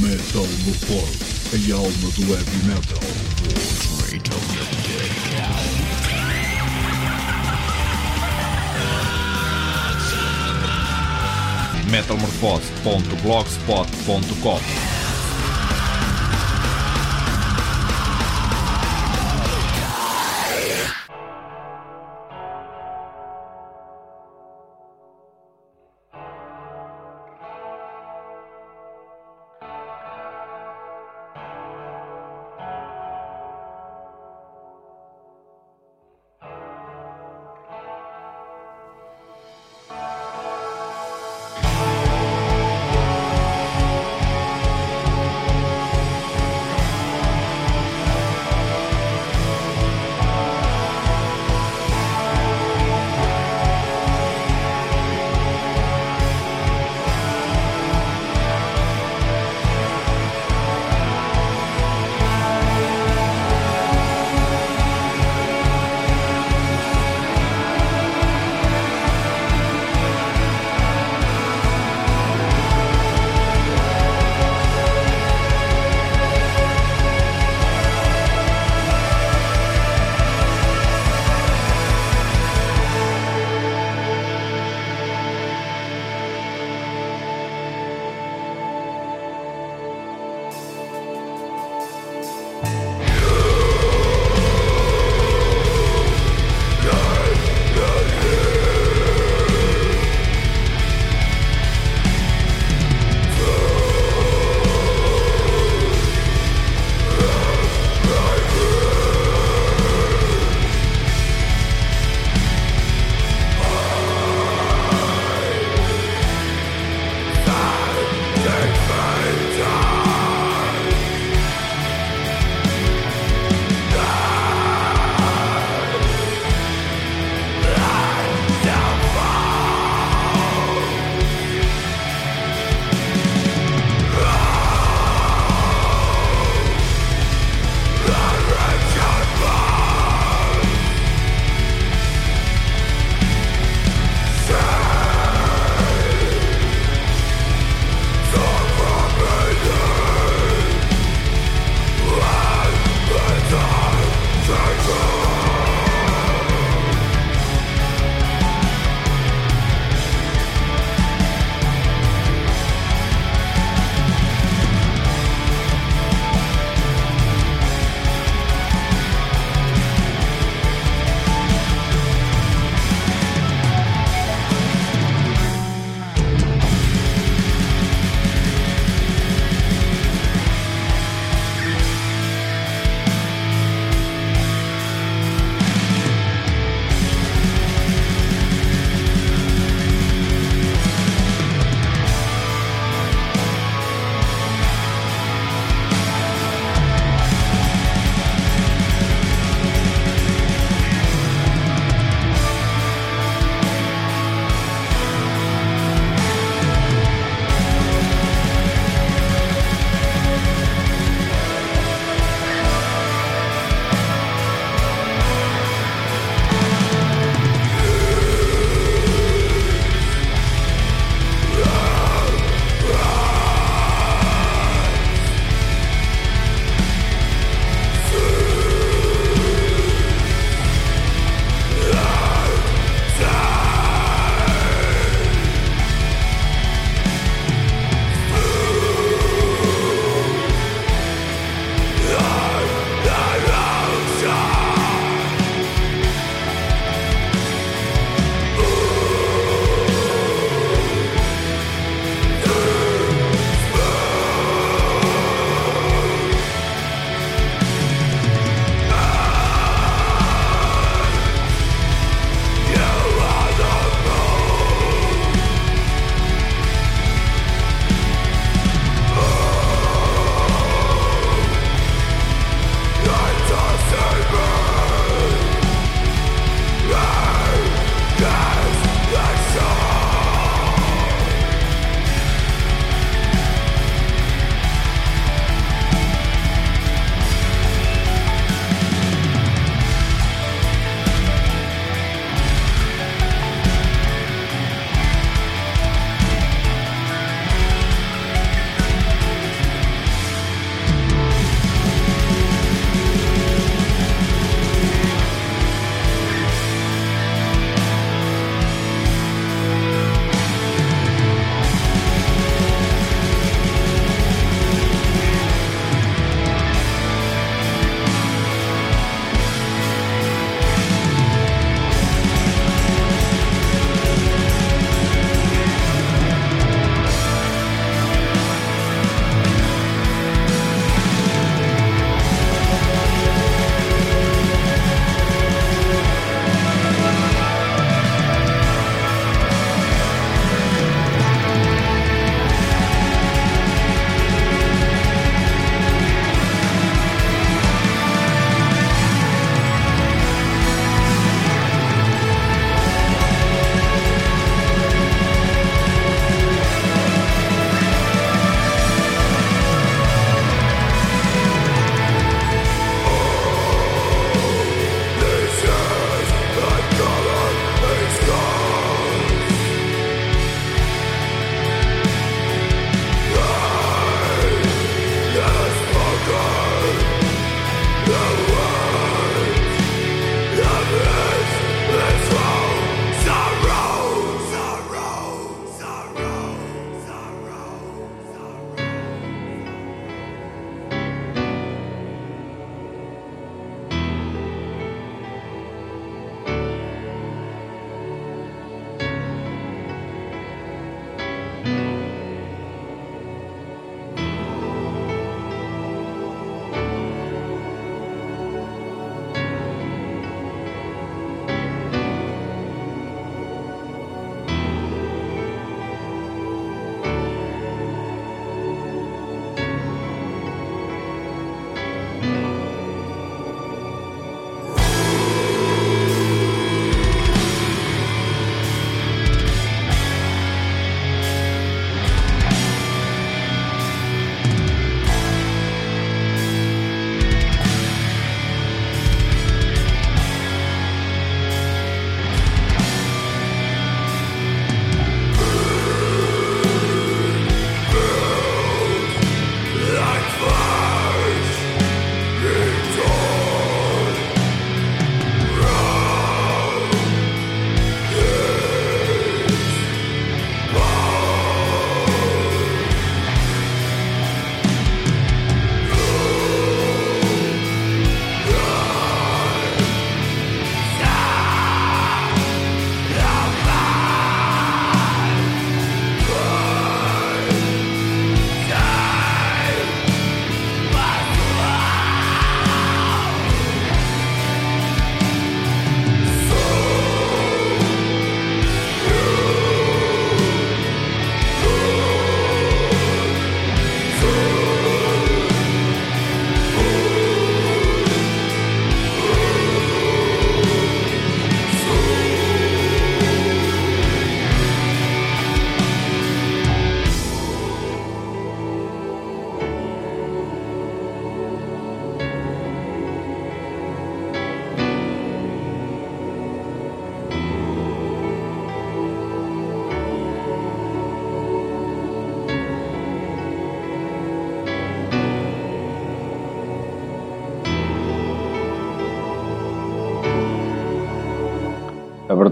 Metal no Pod, a alma do heavy metal. metalmorfose.blogspot.com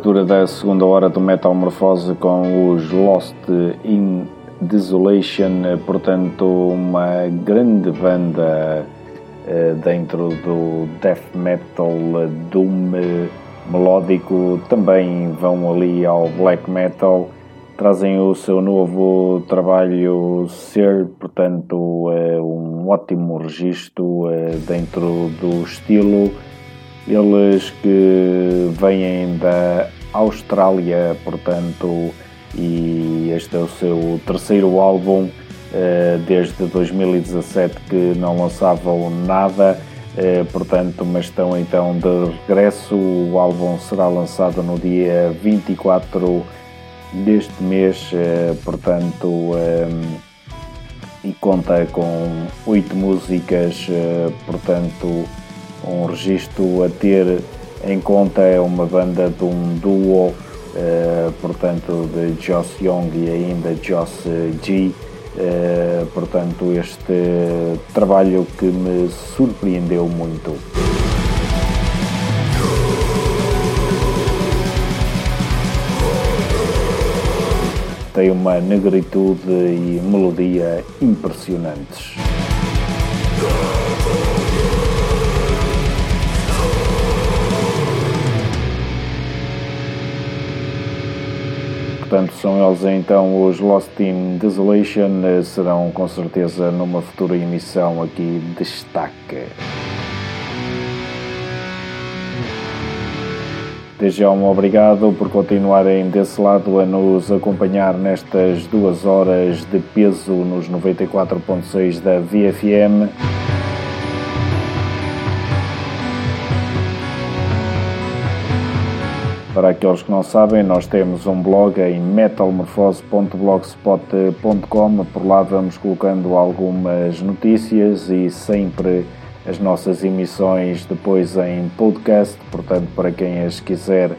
Abertura da segunda hora do Metamorfose com os Lost in Desolation, portanto, uma grande banda eh, dentro do death metal, doom melódico, também vão ali ao black metal, trazem o seu novo trabalho Ser, portanto, é um ótimo registro eh, dentro do estilo. Eles que vêm da Austrália, portanto, e este é o seu terceiro álbum eh, desde 2017 que não lançavam nada, eh, portanto, mas estão então de regresso. O álbum será lançado no dia 24 deste mês, eh, portanto, e conta com oito músicas, portanto um registro a ter em conta é uma banda de um duo, uh, portanto, de Joss Young e ainda Joss G. Uh, portanto, este trabalho que me surpreendeu muito. Tem uma negritude e melodia impressionantes. Portanto, são eles então os Lost in Desolation, eh, serão com certeza numa futura emissão aqui destaque. Desde um obrigado por continuarem desse lado a nos acompanhar nestas duas horas de peso nos 94.6 da VFM. Para aqueles que não sabem, nós temos um blog em metalmorfose.blogspot.com. Por lá vamos colocando algumas notícias e sempre as nossas emissões depois em podcast. Portanto, para quem as quiser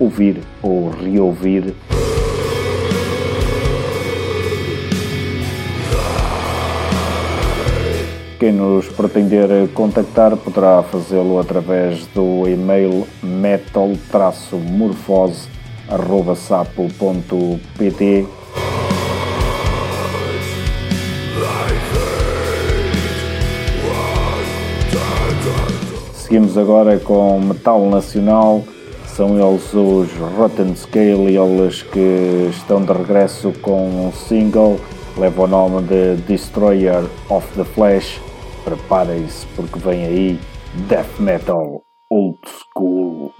ouvir ou reouvir. Quem nos pretender contactar poderá fazê-lo através do e-mail metal-morfose.sapo.pt Seguimos agora com metal nacional. São eles os Rotten Scale, eles que estão de regresso com um single, leva o nome de Destroyer of the Flesh preparem-se porque vem aí Death Metal Old School.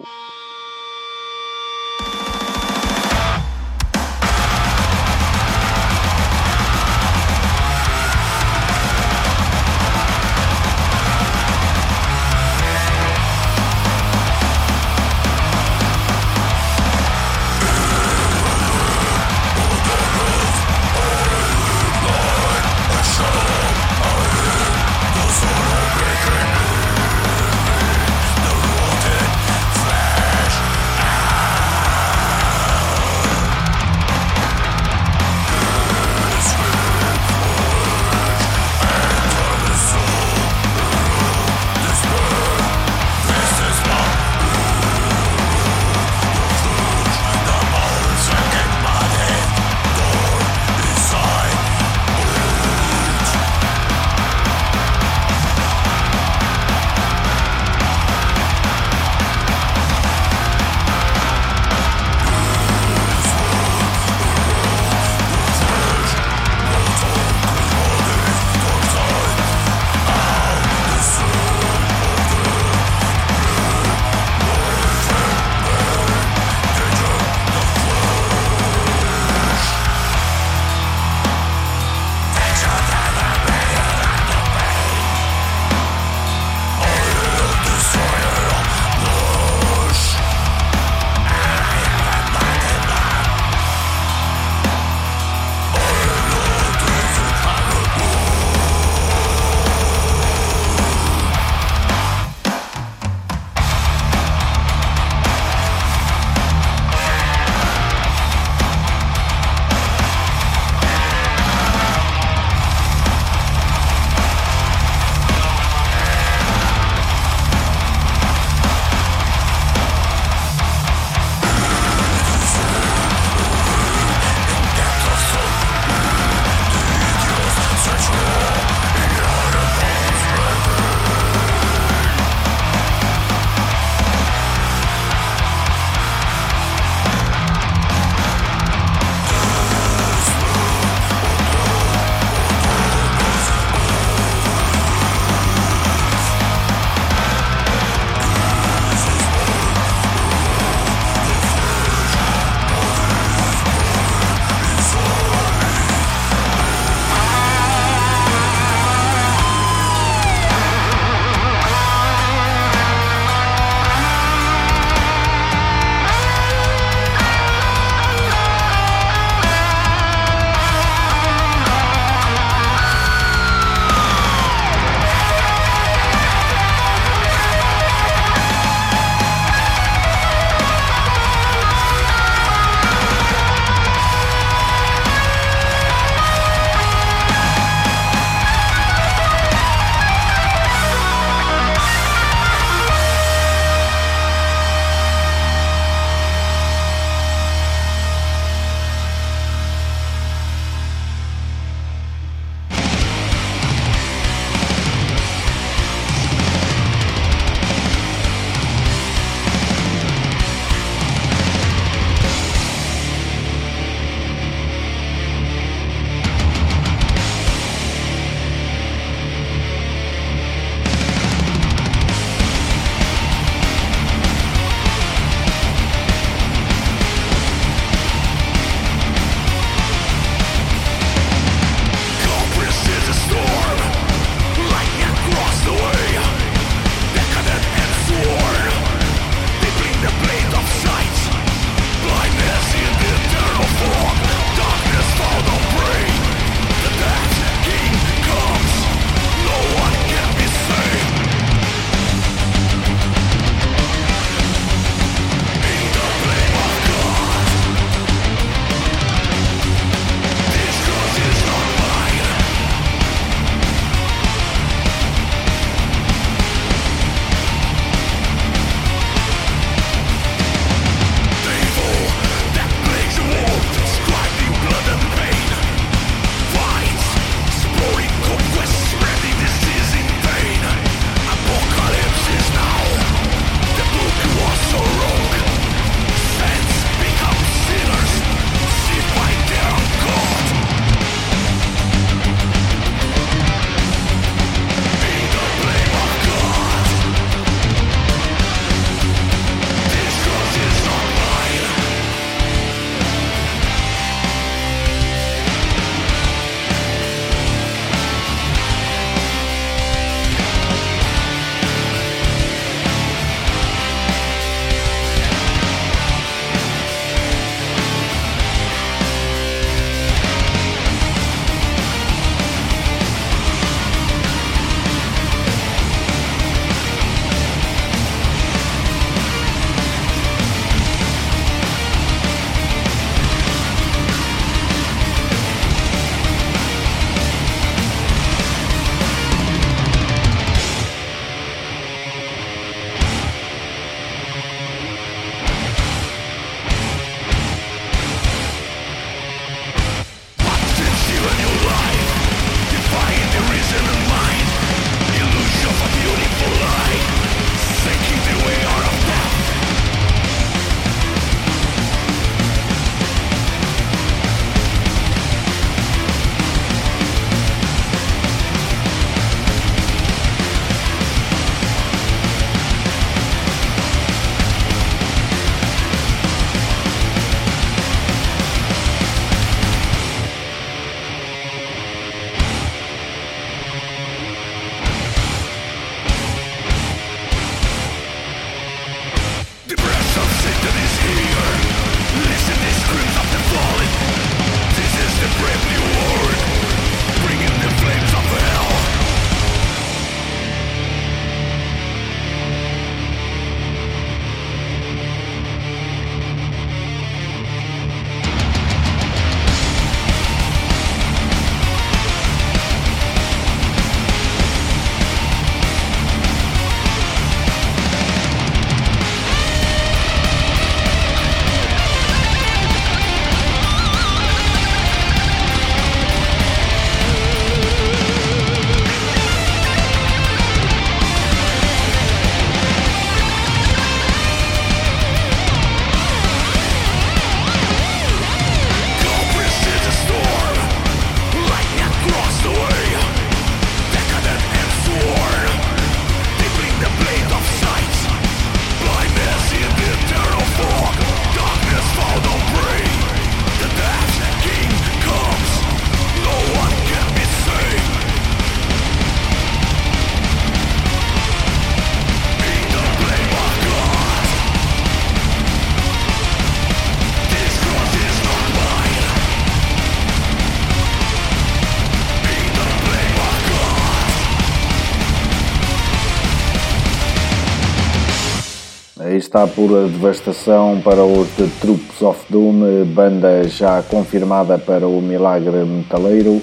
Está por devastação para os The Troops of Doom, banda já confirmada para o Milagre Metaleiro.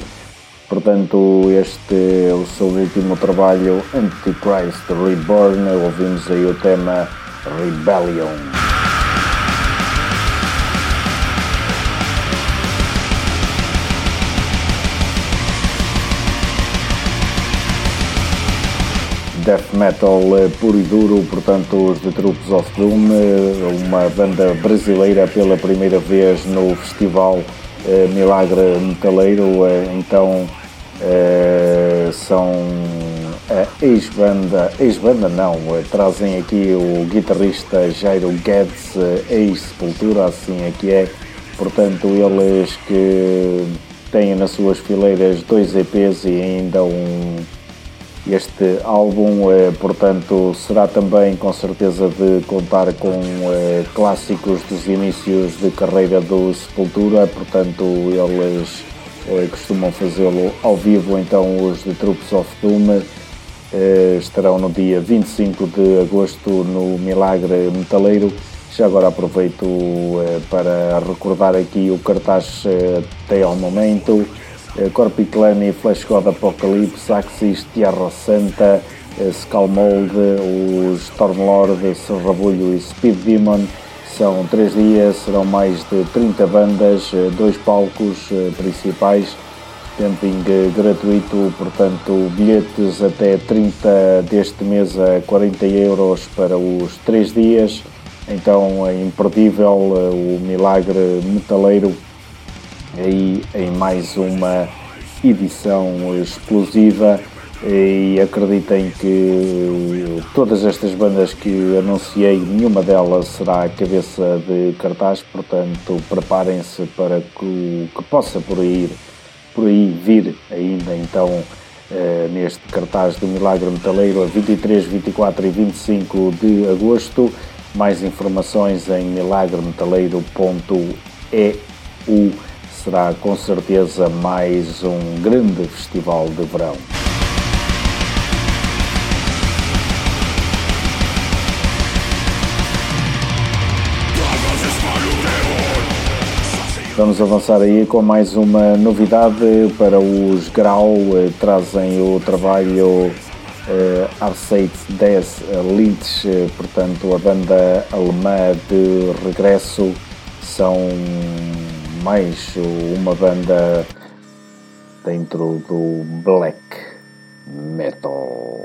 Portanto, este é o seu último trabalho, Antichrist Reborn. Ouvimos aí o tema Rebellion. Death metal eh, puro e duro, portanto os The Troops of Doom, eh, uma banda brasileira pela primeira vez no festival eh, Milagre Metaleiro, então são a ex-banda, ex-banda não, trazem aqui o guitarrista Jairo Guedes, ex-Sepultura, assim é que é, portanto eles que têm nas suas fileiras dois EPs e ainda um este álbum, eh, portanto, será também com certeza de contar com eh, clássicos dos inícios de carreira do Sepultura, portanto, eles eh, costumam fazê-lo ao vivo, então os The Troops of Doom estarão no dia 25 de agosto no Milagre Metaleiro. Já agora aproveito para recordar aqui o cartaz até ao momento. Eh, Corpiclani, Flash God Apocalypse, Axis, Tierra Santa, eh, Skullmold, o Stormlord, Serrabulho e Speed Demon. São três dias, serão mais de 30 bandas, eh, dois palcos principais, camping gratuito, portanto bilhetes até 30 deste mês a 40 euros para os três dias. Então é imperdível o milagre metaleiro aí em mais uma edição explosiva e acreditem que todas estas bandas que anunciei, nenhuma delas será a cabeça de cartaz, portanto preparem-se para que o que possa por aí, por aí vir ainda então eh, neste cartaz do Milagre Metaleiro a 23, 24 e 25 de agosto. Mais informações em milagremetaleiro.eu será com certeza mais um grande festival de verão. Vamos avançar aí com mais uma novidade para os Grau, eh, trazem o trabalho eh, Arcade 10 Lynch, eh, portanto a banda alemã de regresso são mais uma banda dentro do black metal.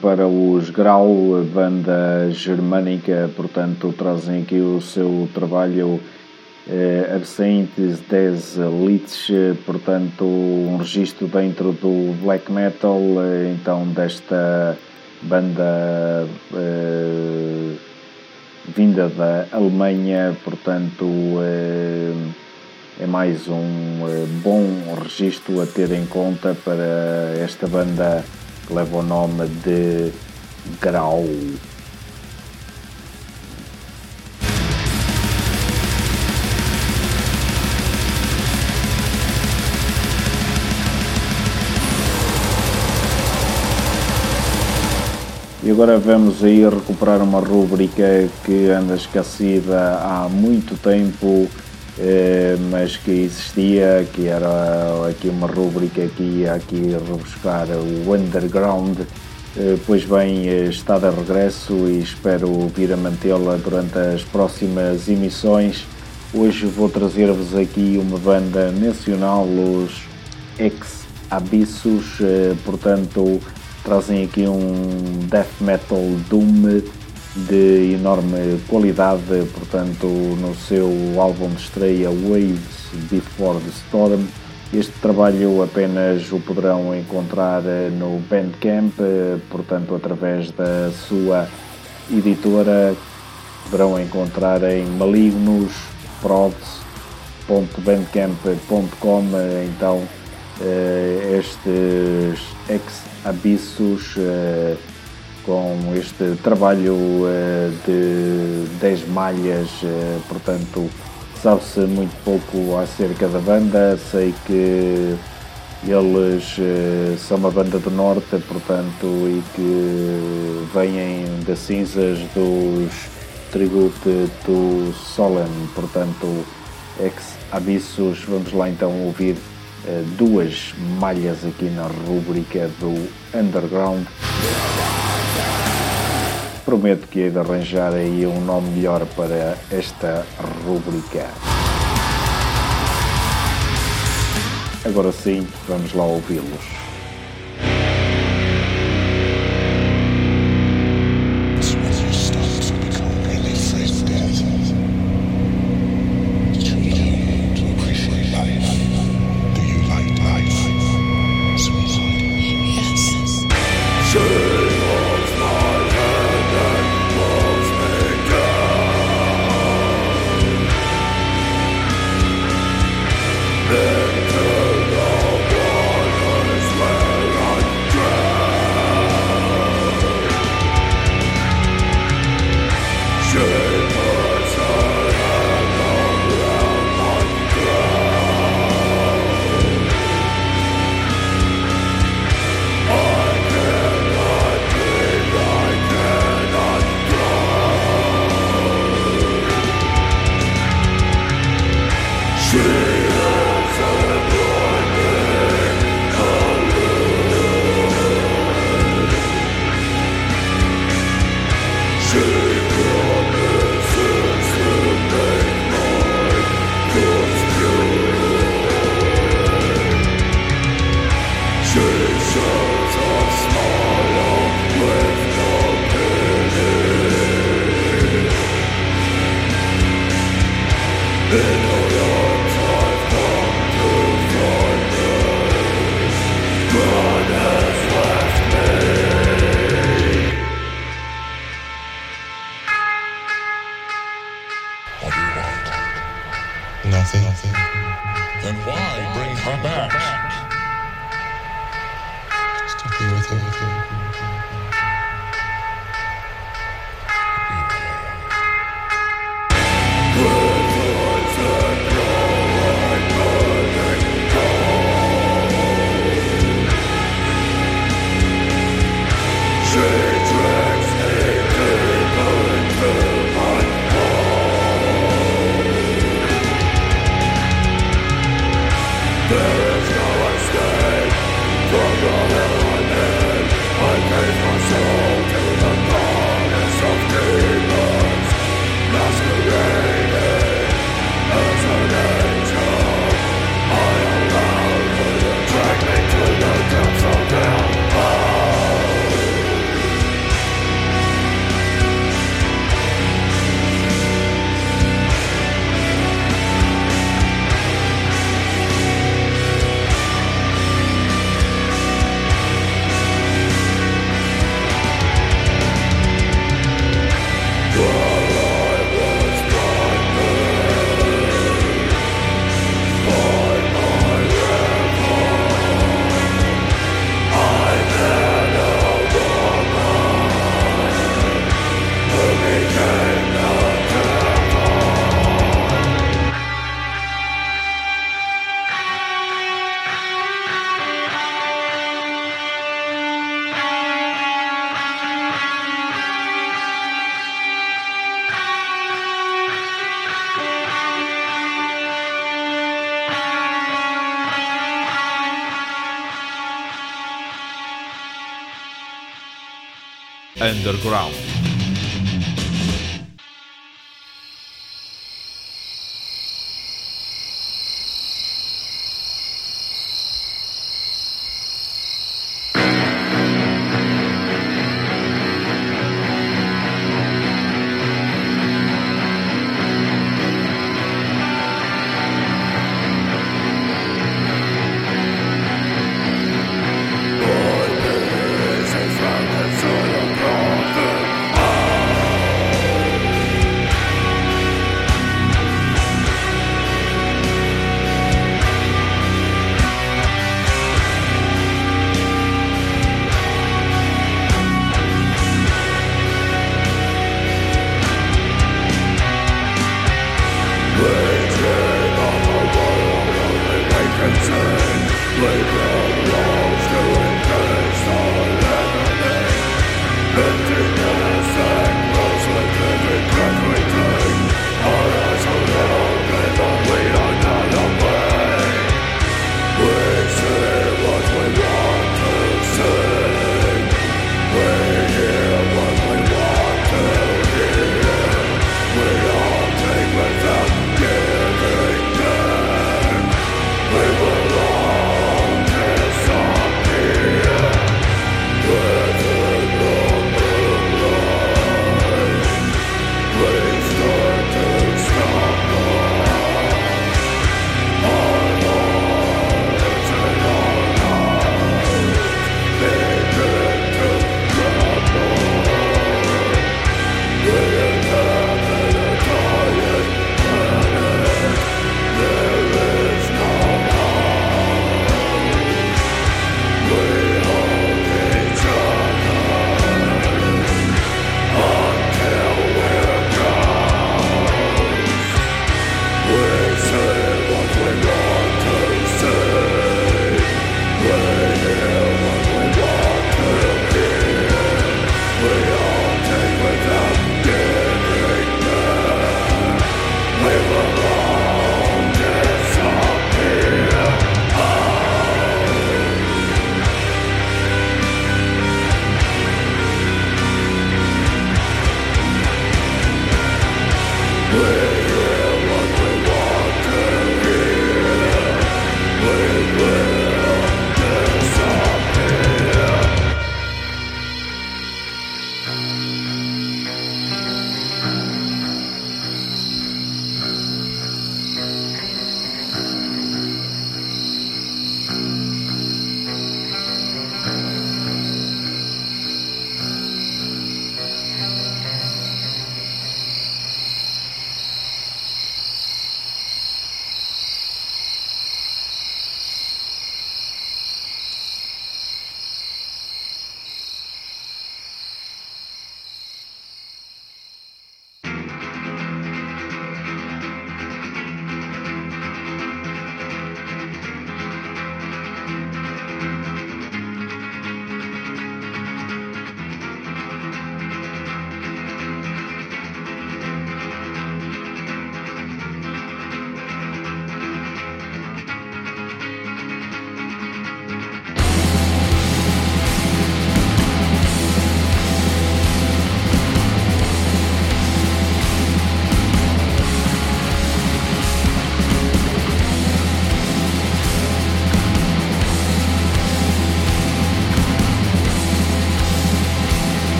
Para os Grau, banda germânica, portanto trazem aqui o seu trabalho eh, Absentes des Lieds, portanto um registro dentro do black metal, eh, então desta banda eh, vinda da Alemanha, portanto eh, é mais um eh, bom registro a ter em conta para esta banda que leva o nome de Grau. E agora vamos aí recuperar uma rúbrica que anda esquecida há muito tempo, mas que existia, que era aqui uma rúbrica que ia aqui rebuscar o underground. Eh, pois bem, está de regresso e espero vir a mantê-la durante as próximas emissões. Hoje vou trazer-vos aqui uma banda nacional, os Ex Abissos, eh, portanto trazem aqui um death metal doom de enorme qualidade, portanto, no seu álbum de estreia Waves Before the Storm. Este trabalho apenas o poderão encontrar no Bandcamp, portanto, através da sua editora, poderão encontrar em malignosprods.bandcamp.com. Então, eh, estes ex abissos uh, com este trabalho uh, de 10 malhas, uh, portanto sabe-se muito pouco acerca da banda, sei que eles são uma banda do norte, portanto, e que vêm das cinzas dos Tribute to Solemn, portanto, ex abissos, vamos lá então ouvir eh, duas malhas aqui na rúbrica do Underground. Prometo que hei de arranjar aí um nome melhor para esta rúbrica. Agora sim, vamos lá ouvi-los. Underground.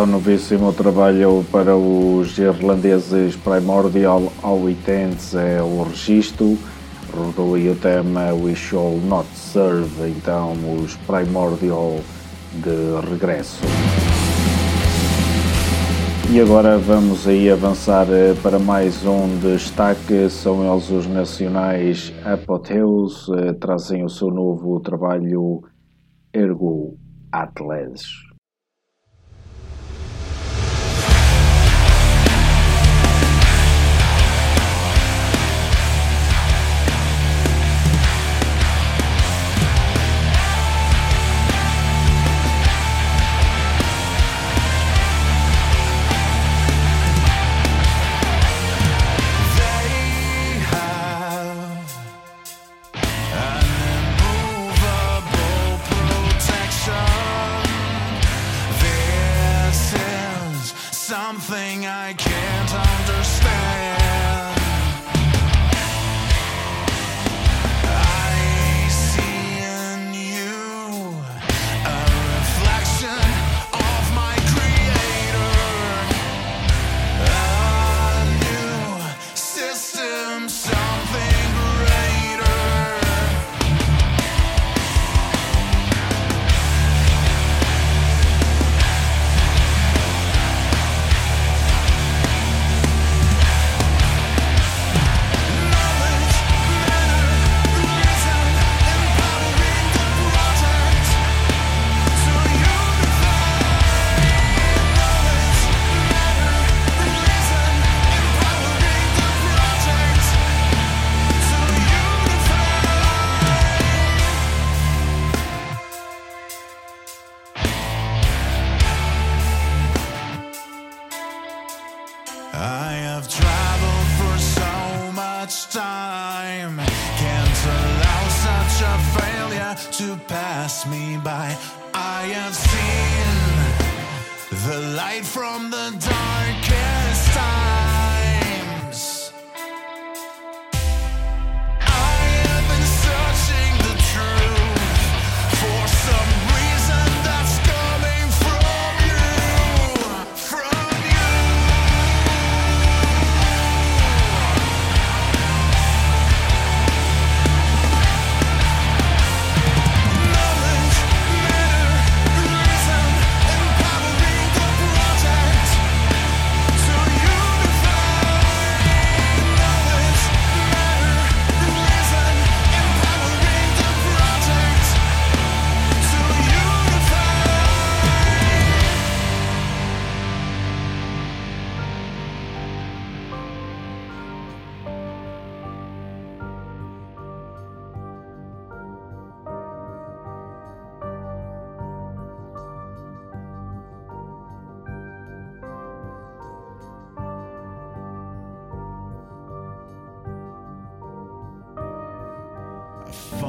Está o novíssimo trabalho para os irlandeses Primordial Awitens é o registro. Rodou aí o tema We Shall Not Serve, então os Primordial de regresso. E agora vamos aí avançar eh, para mais um destaque, são eles os nacionais Apotheus, eh, trazem o seu novo trabalho Ergo Atlas. life.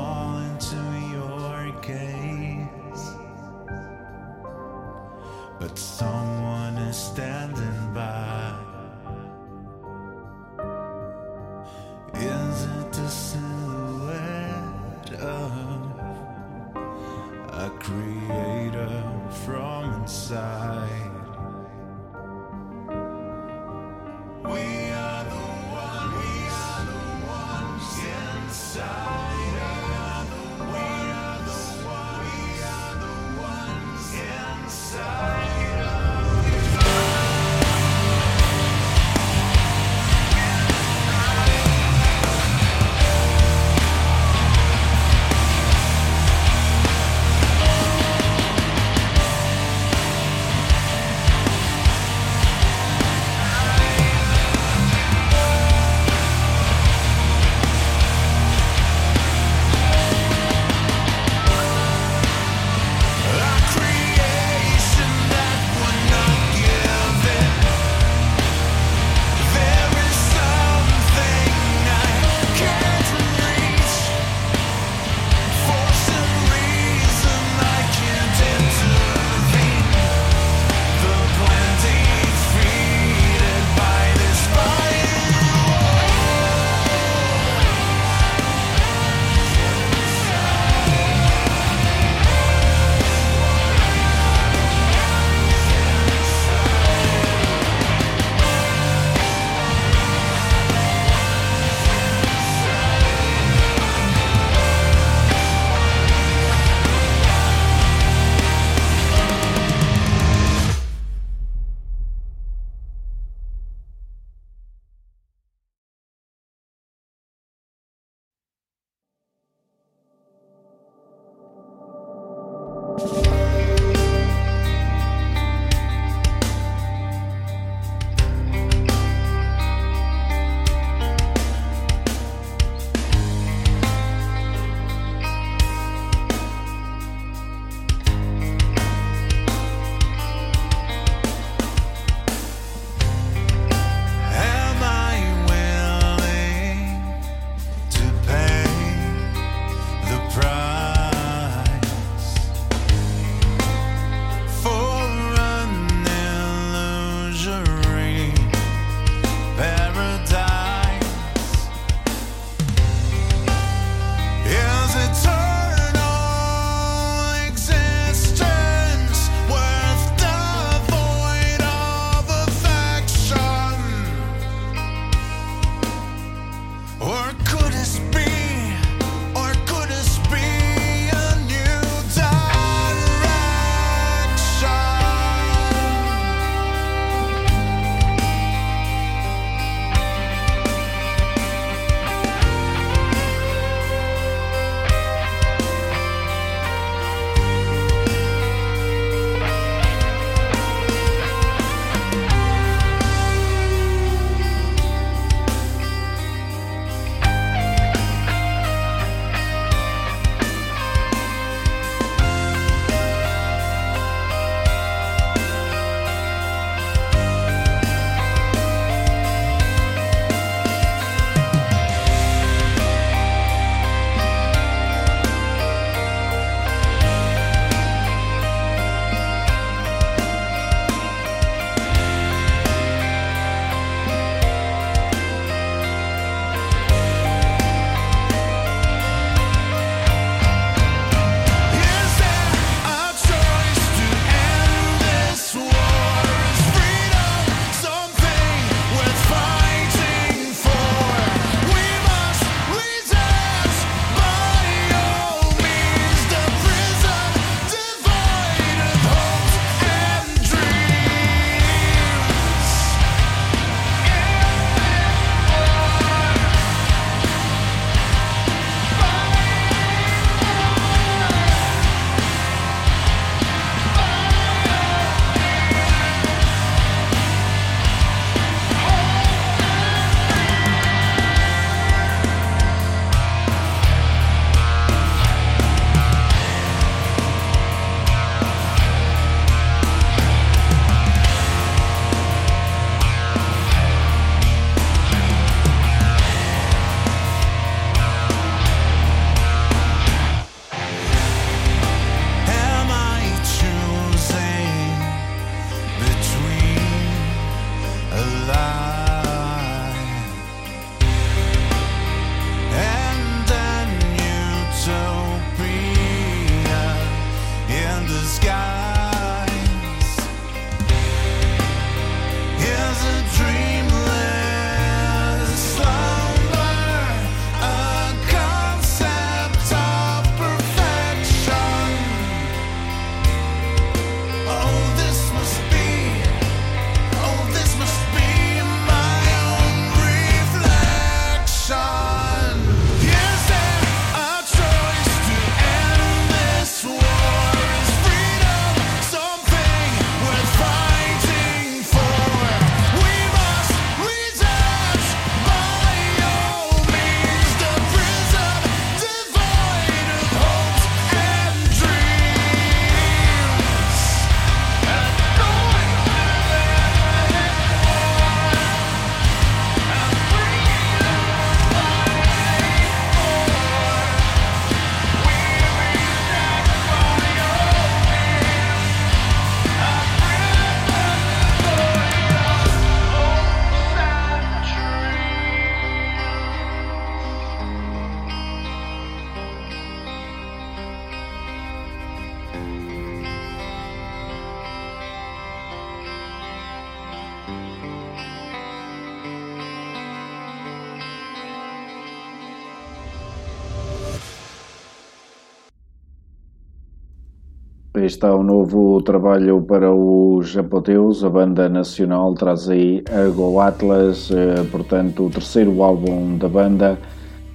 Está um novo trabalho para os Japoteus, a banda nacional traz aí Ergo Atlas, eh, portanto o terceiro álbum da banda.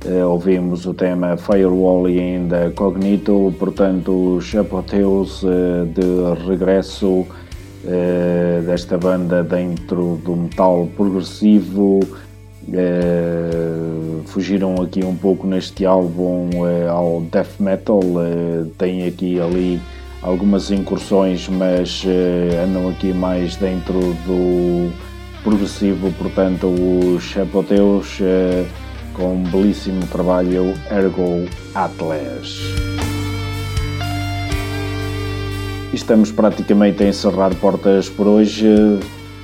Eh, ouvimos o tema Firewall e ainda Cognito, portanto os Japoteus eh, de regresso desta banda dentro do metal progressivo. fugiram aqui um pouco neste álbum ao death metal, tem aqui ali algumas incursões, mas uh, andam aqui mais dentro do progressivo, portanto, os Chapoteus uh, com um belíssimo trabalho Ergo Atlas. Estamos praticamente a encerrar portas por hoje,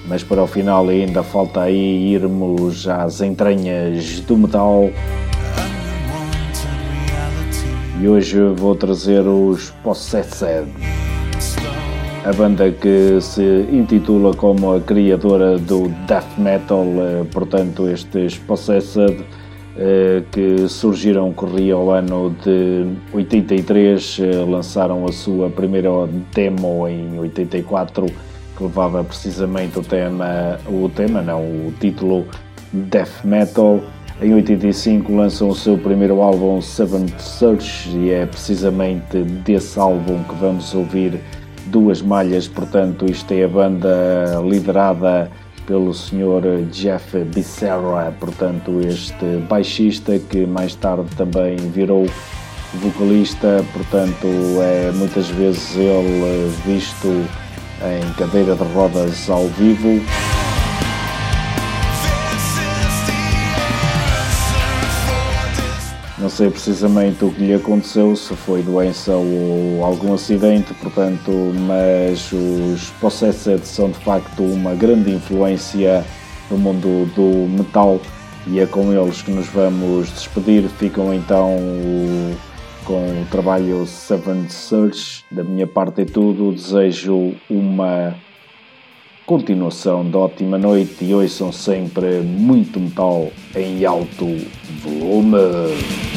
mas para o final ainda falta aí irmos às entranhas do metal. E hoje vou trazer os Possessed, a banda que se intitula como a criadora do death metal, eh, portanto, estes Possessed eh, que surgiram, corria o ano de 83, eh, lançaram a sua primeira demo em 84, que levava precisamente o tema, o tema não, o título Death Metal. Em 85 lançam o seu primeiro álbum Seventh Search e é precisamente desse álbum que vamos ouvir duas malhas, portanto isto é a banda liderada pelo Sr. Jeff Becerra, portanto este baixista que mais tarde também virou vocalista, portanto é muitas vezes ele visto em cadeira de rodas ao vivo. Sei precisamente o que lhe aconteceu, se foi doença ou algum acidente, portanto, mas os Possessed são de facto uma grande influência no mundo do metal e é com eles que nos vamos despedir. Ficam então com o trabalho Seven Search. Da minha parte é tudo. Desejo uma continuação de ótima noite e ouçam sempre muito metal em alto volume.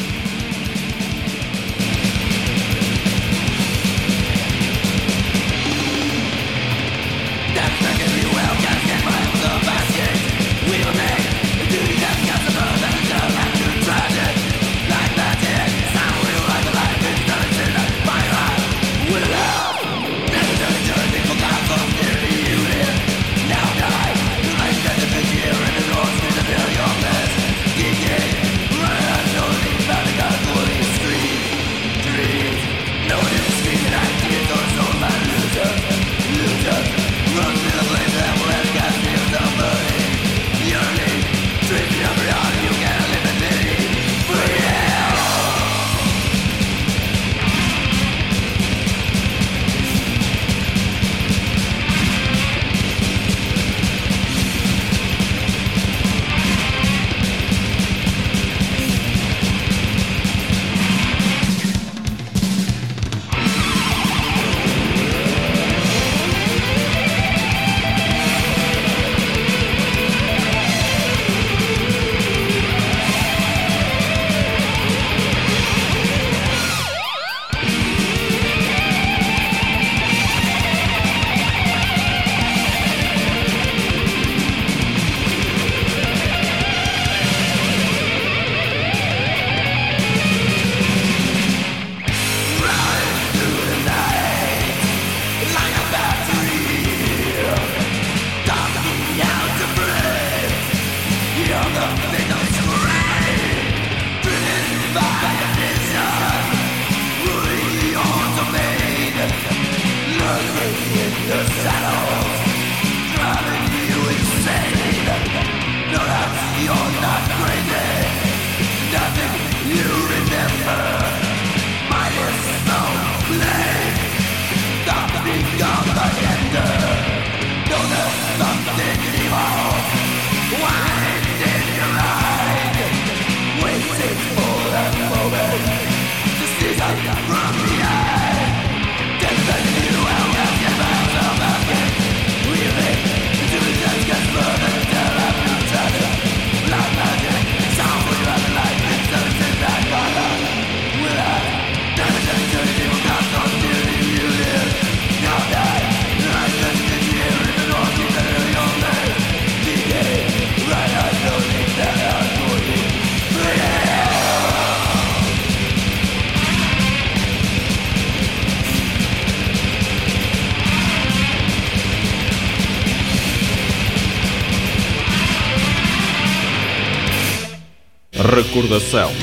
Recordação